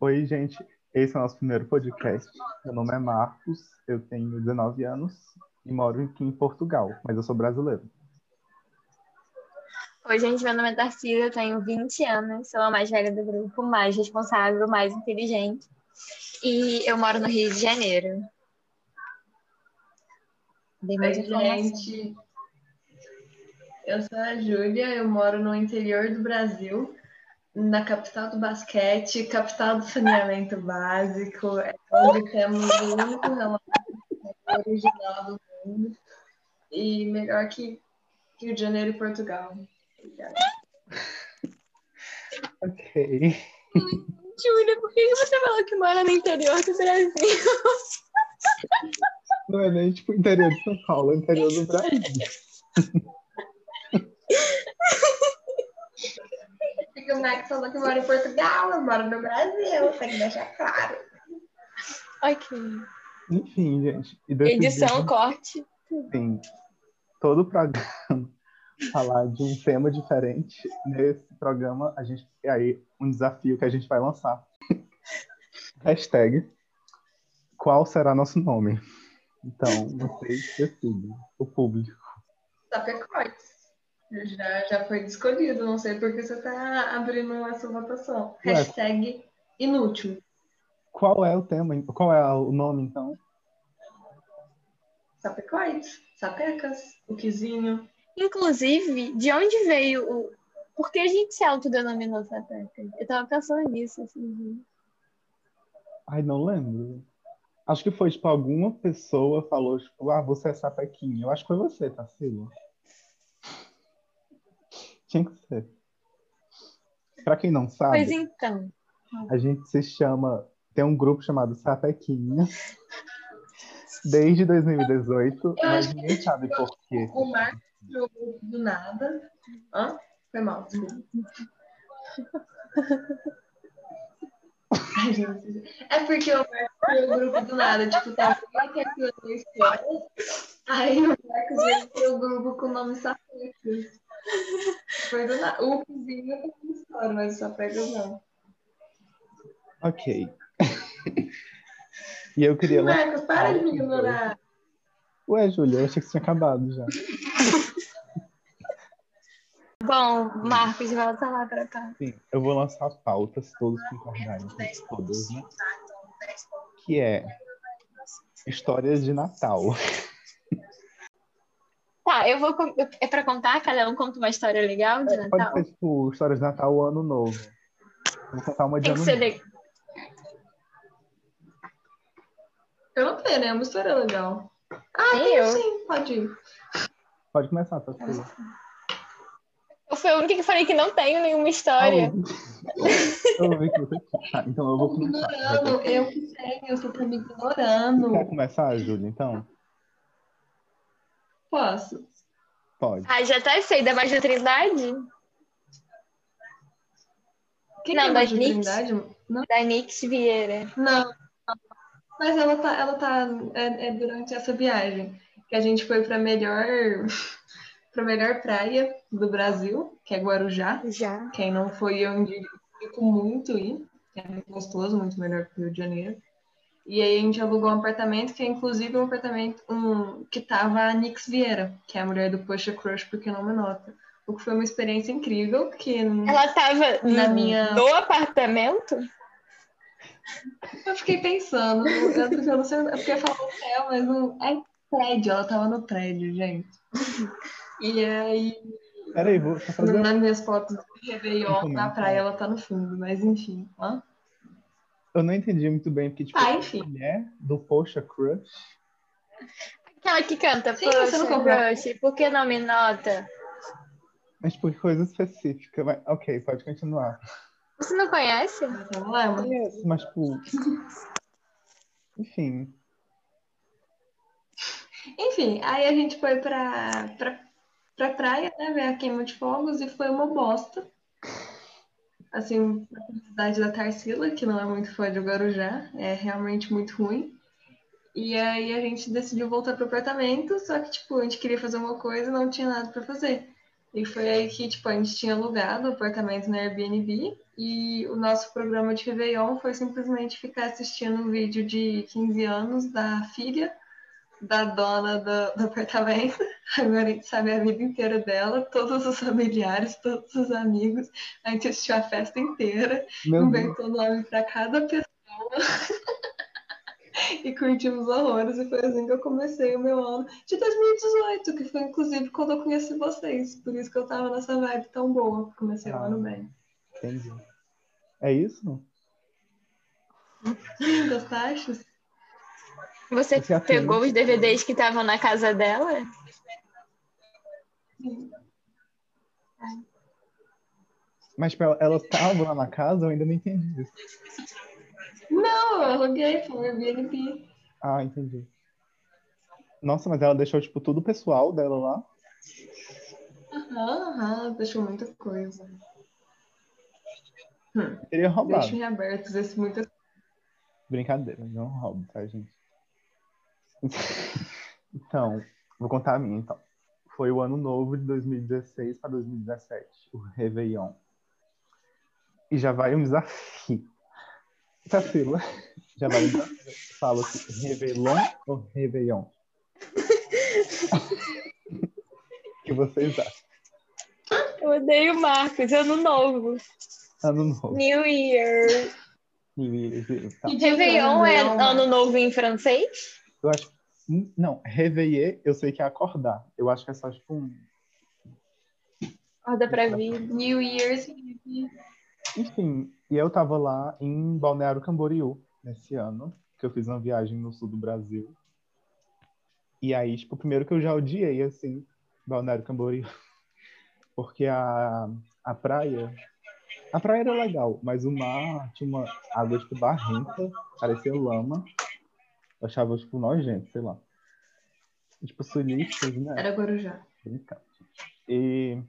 Oi, gente. Esse é o nosso primeiro podcast. Meu nome é Marcos, eu tenho 19 anos e moro aqui em Portugal, mas eu sou brasileiro. Oi, gente, meu nome é Tarcísio, eu tenho 20 anos, sou a mais velha do grupo, mais responsável, mais inteligente. E eu moro no Rio de Janeiro. Dei mais Oi, gente. Eu sou a Júlia, eu moro no interior do Brasil, na capital do basquete, capital do saneamento básico, é onde temos o único relógio original do mundo e melhor que Rio de Janeiro e Portugal. Obrigada. Ok. Júlia, por que você falou que mora no interior do Brasil? Não é nem tipo interior de São Paulo, é interior do Brasil. O Max falou que mora em Portugal, eu moro no Brasil, tem que deixar claro. ok. Enfim, gente. E Edição, corte. Sim, todo programa falar de um tema diferente. Nesse programa, a gente é aí um desafio que a gente vai lançar. Hashtag qual será nosso nome? Então, vocês decidem, o público. Sapecotes. Já, já foi escolhido, não sei por que você está abrindo essa votação. Ué. Hashtag inútil. Qual é o tema? Qual é o nome, então? Sapecoides, sapecas, o quizinho. Inclusive, de onde veio o. Por que a gente se autodenominou Sapeca? Eu tava pensando nisso dias. Ai, não lembro. Acho que foi, tipo, alguma pessoa falou, tipo, ah, você é sapequinha. Eu acho que foi você, Tarsila. Tinha que ser. Pra quem não sabe, Pois então. a gente se chama, tem um grupo chamado Sapequinhas desde 2018, Eu mas que ninguém sabe por quê. O Marcos do nada. Hã? Foi mal, desculpa. É porque o Marcos criou o grupo do nada. Tipo, tá aqui aqui na escola. Aí o Marcos veio o grupo com o nome Sapecas. Foi do nada. O cozinho tá na história, mas o Sapecas não. Ok. e eu queria lá. Marcos, para de me ignorar. Ué, Júlia, eu achei que tinha acabado já. Bom, Marcos, volta lá pra cá. Sim, eu vou lançar pautas, todos concordarem, todas, né? Que é histórias de Natal. Tá, eu vou. É pra contar? Cada um conta uma história legal de Pode Natal? ser, tipo, histórias de Natal ou Ano Novo. Eu Vou contar uma de Tem que Ano ser Novo. legal. Eu não tenho, né? É uma história legal. Ah, tem eu. sim, pode ir. Pode começar, tá tudo. Eu fui a única que falei que não tenho nenhuma história. Eu vi que você tá, então eu vou começar. Ignorando, eu que tenho, você tá me ignorando. Quer começar, Júlia, então? Posso? Pode. Ah, já tá sei, da Magia Trindade? Quem Não, que é Magia Nix. Trindade? Não, Da Nix Vieira. não. Mas ela tá, ela tá é, é durante essa viagem que a gente foi para melhor para melhor praia do Brasil, que é Guarujá. Já. Quem não foi, eu indico muito ir. que É muito gostoso, muito melhor que o Rio de Janeiro. E aí a gente alugou um apartamento, que é inclusive um apartamento um, que tava a Nix Vieira, que é a mulher do Poxa Crush, porque não me nota. O que foi uma experiência incrível, que Ela tava Na no- minha- no apartamento? eu fiquei pensando, eu, eu não sei, é porque eu falo hotel, mas não é prédio, ela tava no prédio, gente. E aí, Peraí, vou fazer nas minhas fotos de Réveillon, na praia, ela tá no fundo, mas enfim. Hã? Eu não entendi muito bem, porque, tipo, Ah, enfim. mulher do Poxa Crush. Aquela que canta, Sim, você não Poxa, comprou. Rush, por que não me nota? Mas por coisa específica. Mas, ok, pode continuar. Você não conhece? Não lembro. Conheço, mas, tipo. Enfim. Enfim, aí a gente foi pra, pra, pra praia, né, ver a queima de fogos e foi uma bosta. Assim, pra cidade da Tarsila, que não é muito fã de Guarujá, é realmente muito ruim. E aí a gente decidiu voltar pro apartamento, só que, tipo, a gente queria fazer uma coisa e não tinha nada pra fazer. E foi aí que, tipo, a gente tinha alugado o apartamento na Airbnb e o nosso programa de Réveillon foi simplesmente ficar assistindo um vídeo de 15 anos da filha da dona do, do, apartamento. Agora a gente sabe a vida inteira dela, todos os familiares, todos os amigos. A gente assistiu a festa inteira, Meu inventou Deus. nome para cada pessoa. e curtimos horrores. E foi assim que eu comecei o meu ano de 2018, que foi inclusive quando eu conheci vocês. Por isso que eu tava nessa vibe tão boa. Comecei ah, o ano bem. Entendi. É isso? Gostaste? Você pegou os DVDs que estavam na casa dela? Sim. Mas tipo, ela estava lá na casa? Eu ainda não entendi isso. Não, eu aluguei, foi Airbnb. Ah, entendi. Nossa, mas ela deixou, tipo, tudo pessoal dela lá? Aham, aham, deixou muita coisa. Hum. Teria roubado. Deixa em abertos esse muita Brincadeira, não roubo, tá, gente? Então, vou contar a minha, então. Foi o ano novo de 2016 para 2017, o Réveillon. E já vai um desafio. Tassila, já vai um desafio. Fala assim, Réveillon ou Réveillon? o que vocês acham? Eu odeio Marcos, ano novo. Ano novo. New Year. New Year. Tá. Réveillon é ano novo em francês? Eu acho. Não, réveiller, eu sei que é acordar. Eu acho que é só tipo um. Acorda pra vir. New Year's. Enfim, e eu tava lá em Balneário Camboriú nesse ano, que eu fiz uma viagem no sul do Brasil. E aí, tipo, primeiro que eu já odiei, assim, Balneário Camboriú. Porque a, a praia. A praia era legal, mas o mar tinha uma água, tipo, barrenta, parecia lama. Eu achava, tipo, nojento, sei lá. Tipo, sulistas, né? Era Guarujá. E,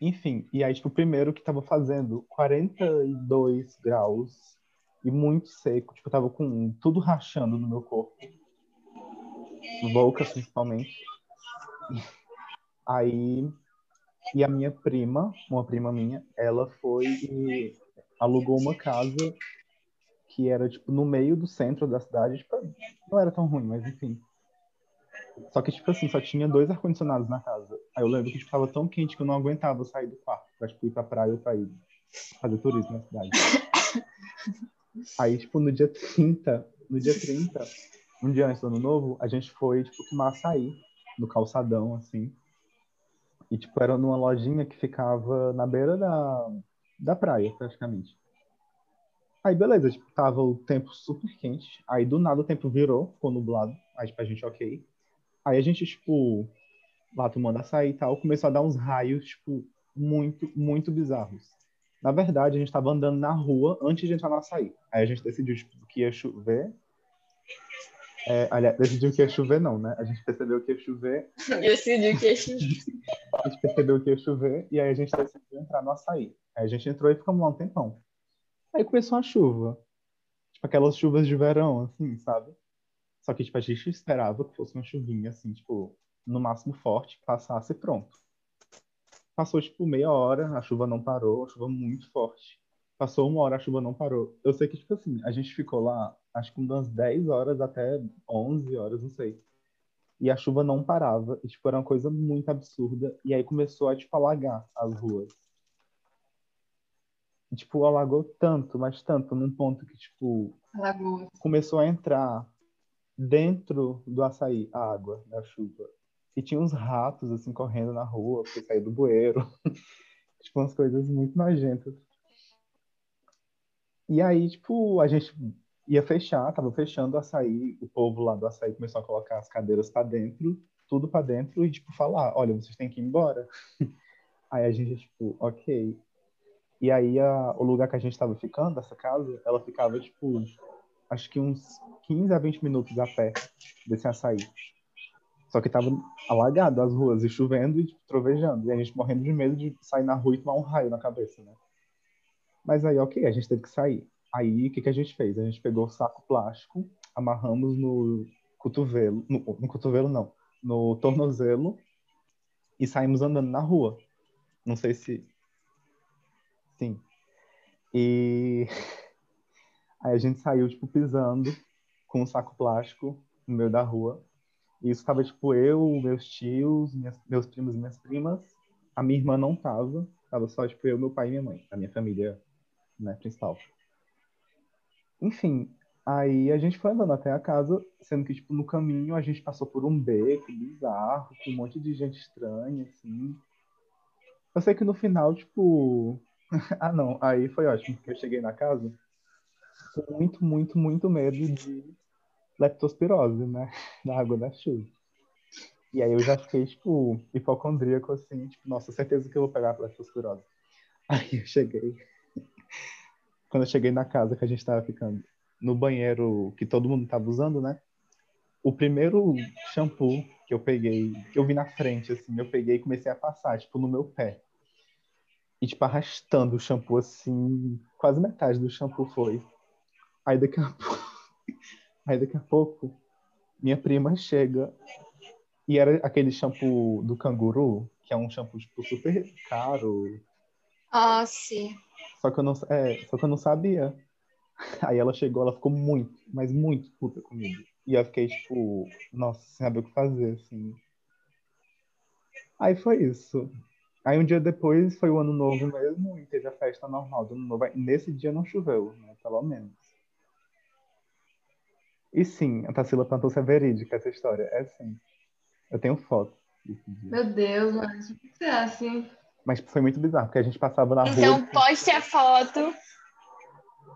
enfim, e aí, tipo, o primeiro que tava fazendo 42 graus e muito seco, tipo, tava com tudo rachando no meu corpo. Boca, principalmente. Aí, e a minha prima, uma prima minha, ela foi e alugou uma casa que era, tipo, no meio do centro da cidade. Tipo, não era tão ruim, mas enfim. Só que, tipo assim, só tinha dois ar-condicionados na casa. Aí eu lembro que, tipo, tão quente que eu não aguentava sair do quarto pra, tipo, ir pra praia ou pra ir fazer turismo na cidade. Aí, tipo, no dia 30, no dia 30, um dia antes do ano novo, a gente foi, tipo, tomar açaí no calçadão, assim. E, tipo, era numa lojinha que ficava na beira da, da praia, praticamente. Aí, beleza, tipo, tava o tempo super quente. Aí, do nada, o tempo virou, ficou nublado. Aí, tipo, a gente, ok. Aí, a gente, tipo, lá tomando açaí e tal, começou a dar uns raios, tipo, muito, muito bizarros. Na verdade, a gente tava andando na rua antes de entrar no açaí. Aí, a gente decidiu, tipo, que ia chover. É, aliás, decidiu que ia chover, não, né? A gente percebeu que ia chover. Decidiu que ia chover. a gente percebeu que ia chover e aí a gente decidiu entrar no açaí. Aí a gente entrou e ficamos lá um tempão. Aí começou a chuva. Tipo, aquelas chuvas de verão, assim, sabe? Só que, tipo, a gente esperava que fosse uma chuvinha, assim, tipo, no máximo forte, passasse pronto. Passou, tipo, meia hora, a chuva não parou, a chuva muito forte. Passou uma hora, a chuva não parou. Eu sei que, tipo assim, a gente ficou lá, acho que umas 10 horas até 11 horas, não sei. E a chuva não parava. E, tipo, era uma coisa muito absurda. E aí começou a, tipo, alagar as ruas tipo, alagou tanto, mas tanto, num ponto que, tipo, Alagoas. começou a entrar dentro do açaí a água da chuva. E tinha uns ratos, assim, correndo na rua, porque saiu do bueiro. tipo, umas coisas muito nojentas. E aí, tipo, a gente ia fechar, tava fechando o açaí, o povo lá do açaí começou a colocar as cadeiras para dentro, tudo para dentro, e, tipo, falar, olha, vocês têm que ir embora. aí a gente, tipo, ok. E aí a, o lugar que a gente estava ficando, essa casa, ela ficava tipo, acho que uns 15 a 20 minutos a pé desse açaí. Só que tava alagado as ruas e chovendo e tipo, trovejando. E a gente morrendo de medo de sair na rua e tomar um raio na cabeça, né? Mas aí, ok, a gente teve que sair. Aí, o que, que a gente fez? A gente pegou o saco plástico, amarramos no cotovelo, no, no cotovelo não, no tornozelo e saímos andando na rua. Não sei se. Sim. E aí a gente saiu, tipo, pisando com um saco plástico no meio da rua. E isso tava, tipo, eu, meus tios, minhas, meus primos e minhas primas. A minha irmã não tava. Tava só, tipo, eu, meu pai e minha mãe. A minha família, né, principal. Enfim, aí a gente foi andando até a casa, sendo que, tipo, no caminho a gente passou por um beco bizarro, com um monte de gente estranha, assim. Eu sei que no final, tipo... ah, não. Aí foi ótimo, porque eu cheguei na casa com muito, muito, muito medo de leptospirose, né? Na água da chuva. E aí eu já fiquei, tipo, hipocondríaco, assim, tipo, nossa, certeza que eu vou pegar a leptospirose. Aí eu cheguei. Quando eu cheguei na casa que a gente tava ficando, no banheiro que todo mundo tava usando, né? O primeiro shampoo que eu peguei, que eu vi na frente, assim, eu peguei e comecei a passar, tipo, no meu pé. E, tipo, arrastando o shampoo, assim, quase metade do shampoo foi. Aí daqui a pouco, aí daqui a pouco minha prima chega e era aquele shampoo do canguru, que é um shampoo tipo, super caro. Ah, sim. Só que eu não, é, só que eu não sabia. Aí ela chegou, ela ficou muito, mas muito puta comigo. E eu fiquei tipo, nossa, sem saber o que fazer, assim. Aí foi isso. Aí um dia depois foi o ano novo mesmo e teve a festa normal do ano novo. Nesse dia não choveu, né? Pelo menos. E sim, a Tarsila Pantosa é verídica essa história. É sim. Eu tenho foto. Meu Deus, mas o que você acha, assim? Mas foi muito bizarro, porque a gente passava na Então rua. poste a foto.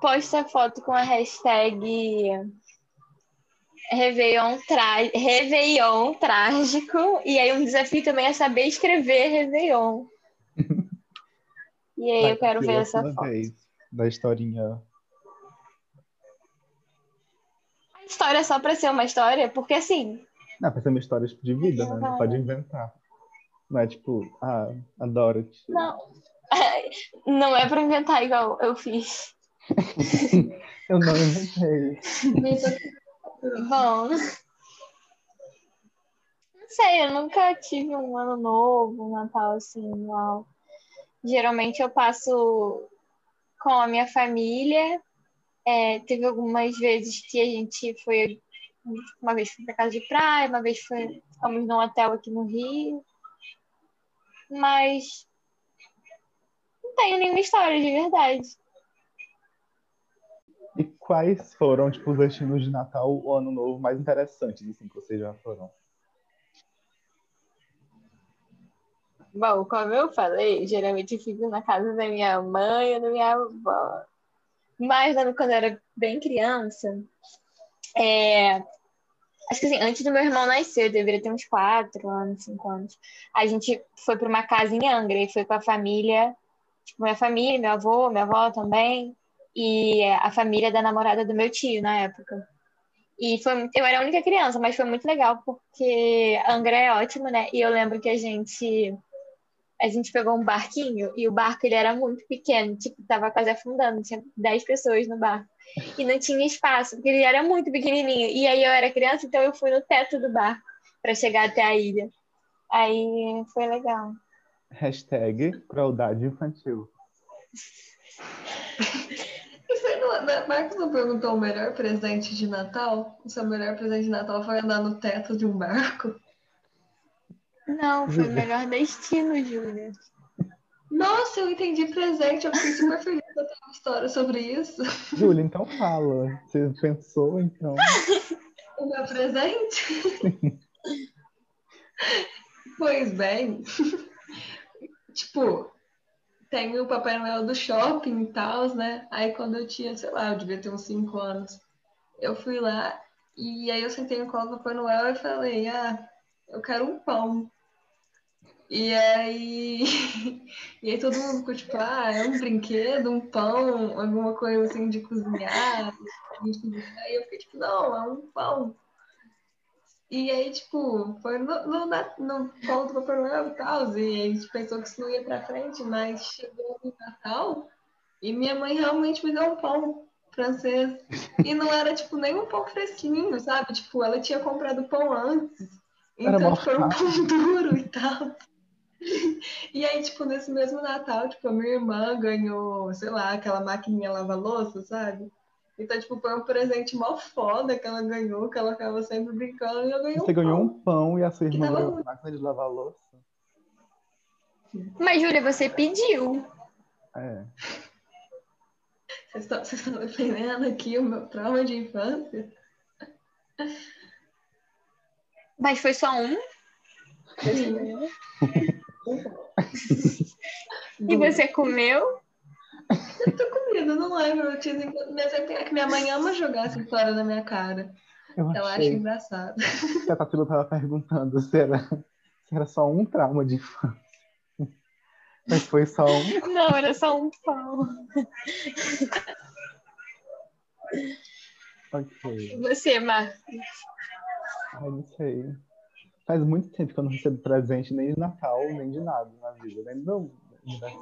Poste a foto com a hashtag Réveillon, tra... Réveillon trágico. E aí um desafio também é saber escrever Réveillon. E aí eu quero ver essa foto. vez, da historinha. A história é só pra ser uma história, porque assim, Não, pra ser uma história tipo, de vida, né? Não pode inventar. Não é tipo, ah, a Dorothy. não. Não é pra inventar igual eu fiz. Eu não inventei. Bom. Não sei, eu nunca tive um ano novo, um Natal assim, uau. Geralmente eu passo com a minha família. É, teve algumas vezes que a gente foi. Uma vez foi pra casa de praia, uma vez foi, ficamos num hotel aqui no Rio. Mas não tenho nenhuma história de verdade. Quais foram, tipo, os destinos de Natal ou Ano Novo mais interessantes, assim, que vocês já foram? Bom, como eu falei, geralmente eu fico na casa da minha mãe ou da minha avó. Mas né, quando eu era bem criança, é, acho que assim, antes do meu irmão nascer, eu deveria ter uns quatro anos, cinco anos. A gente foi para uma casa em Angra e foi com a família, tipo, minha família, meu avô, minha avó também, e a família da namorada do meu tio na época. E foi, eu era a única criança, mas foi muito legal porque Angra é ótimo, né? E eu lembro que a gente a gente pegou um barquinho e o barco ele era muito pequeno, tipo, tava quase afundando, tinha 10 pessoas no barco. E não tinha espaço, porque ele era muito pequenininho. E aí eu era criança, então eu fui no teto do barco para chegar até a ilha. Aí foi legal. Hashtag crueldade infantil. Na- Marcos não perguntou o melhor presente de Natal? O seu melhor presente de Natal foi andar no teto de um barco? Não, foi o melhor destino, Júlia. Nossa, eu entendi presente. Eu fiquei super feliz de ter uma história sobre isso. Júlia, então fala. Você pensou, então? O meu presente? pois bem. tipo, tem o Papai Noel do shopping e tal, né? Aí quando eu tinha, sei lá, eu devia ter uns 5 anos, eu fui lá e aí eu sentei no colo do Papai Noel e falei, ah, eu quero um pão. E aí, e aí todo mundo ficou tipo, ah, é um brinquedo, um pão, alguma coisa assim de cozinhar. E eu fiquei tipo, não, é um pão. E aí, tipo, foi no, no, no colo do Papai Noel e tal, e a gente pensou que isso não ia pra frente, mas chegou no Natal e minha mãe realmente me deu um pão francês. E não era, tipo, nem um pão fresquinho, sabe? Tipo, ela tinha comprado pão antes. Então foi um pão duro e tal. E aí, tipo, nesse mesmo Natal, tipo, a minha irmã ganhou, sei lá, aquela maquininha lava-louça, sabe? Então, tipo, foi um presente mó foda que ela ganhou, que ela ficava sempre brincando e eu ganhei Você um ganhou pão. um pão e a sua irmã tava ganhou uma máquina de lavar louça. Mas, Júlia, você pediu. É. Vocês estão, vocês estão defendendo aqui o meu trauma de infância? Mas foi só um. E você comeu? Eu tô com eu não lembro. Eu tinha... Mas é que minha mãe ama jogar essa história na minha cara. Eu Ela acha achei engraçado. que a Tatila tava perguntando se era, se era só um trauma de infância. Mas foi só um. Não, era só um pão. Ok. Você, Marcos. Ai, não sei. Faz muito tempo que eu não recebo presente nem de Natal, nem de nada na vida, nem do meu aniversário.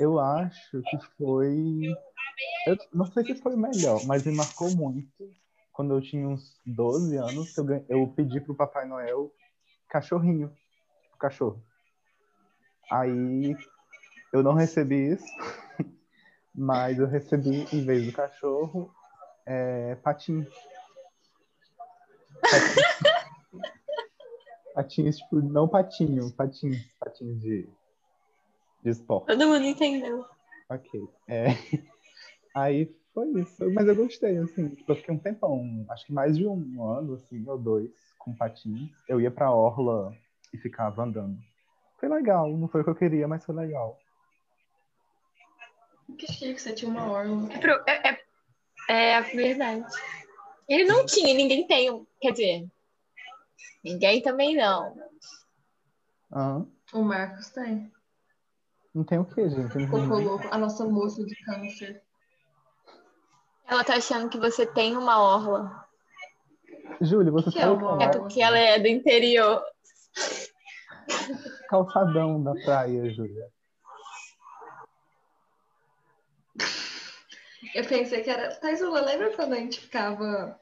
Eu acho que foi. Eu não sei se foi o melhor, mas me marcou muito. Quando eu tinha uns 12 anos, eu, ganhei- eu pedi pro Papai Noel cachorrinho. Tipo, cachorro. Aí eu não recebi isso, mas eu recebi, em vez do cachorro, é, patinho. Patins, tipo, não patinho, patins, patins de, de esporte. Todo mundo entendeu. Ok. É. Aí foi isso. Mas eu gostei, assim. Tipo, eu fiquei um tempão, acho que mais de um ano, assim, ou dois, com patins. Eu ia pra orla e ficava andando. Foi legal, não foi o que eu queria, mas foi legal. Que chique, você tinha uma orla. É, pro- é, é, é verdade. Ele não tinha, ninguém tem. Quer dizer, ninguém também não. Aham. O Marcos tem. Não tem o que, gente? Não Cocô tem- louco. A nossa moça de câncer. Ela tá achando que você tem uma orla. Júlia, você Que é sabe uma qual É é orla? porque ela é do interior. calçadão da praia, Júlia? Eu pensei que era. Taisula, lembra quando a gente ficava.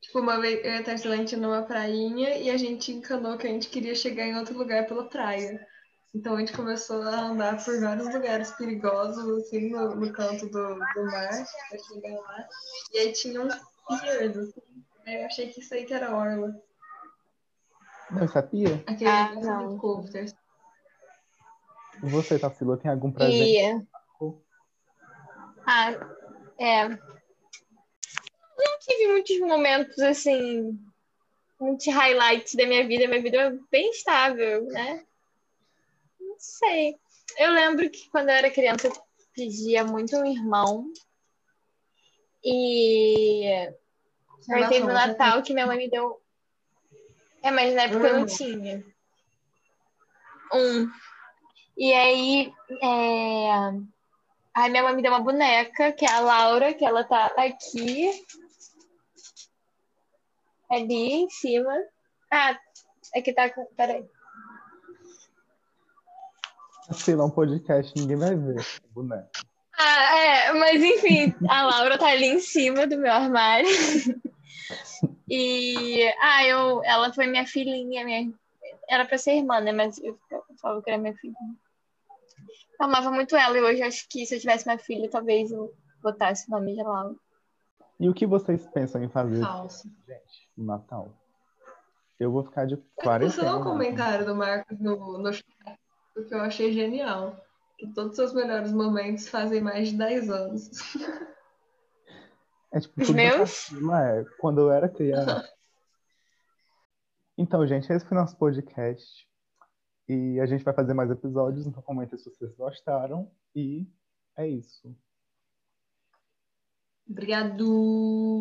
Tipo, uma vez eu e a Taisula, a gente numa prainha e a gente encanou que a gente queria chegar em outro lugar pela praia. Então a gente começou a andar por vários lugares perigosos, assim, no, no canto do, do mar, pra chegar lá. E aí tinha uns piers, assim. Aí eu achei que isso aí que era orla. Não, isso é pia? Aquele Ah, negócio não. de helicóptero. E você, Tarsila, tem algum presente? E. Ah, é. Não tive muitos momentos assim, muitos highlights da minha vida. Minha vida é bem estável, né? Sei. Eu lembro que quando eu era criança eu pedia muito um irmão. E aí teve Nossa, Natal que minha mãe me deu. É, mas na época eu não Hum. tinha. Um. E aí, é... aí minha mãe me deu uma boneca, que é a Laura, que ela tá aqui. Ali em cima. Ah, aqui tá com. Peraí. Tarsila, é um podcast, ninguém vai ver o boneco. Ah, é, mas enfim, a Laura tá ali em cima do meu armário. E ah, eu, ela foi minha filhinha, minha, era pra ser irmã, né? Mas eu, eu falava que era minha filhinha. Eu amava muito ela e hoje acho que se eu tivesse minha filha, talvez eu botasse o nome de Laura. E o que vocês pensam em fazer Falso. gente, no Natal? Eu vou ficar de Eu quarentena. não um comentário do Marcos no, no chat, porque eu achei genial. Que todos os seus melhores momentos fazem mais de 10 anos. É tipo, Os tudo meus? é, quando eu era criança. Então, gente, esse foi nosso podcast. E a gente vai fazer mais episódios, então comentem se vocês gostaram. E é isso. Obrigado.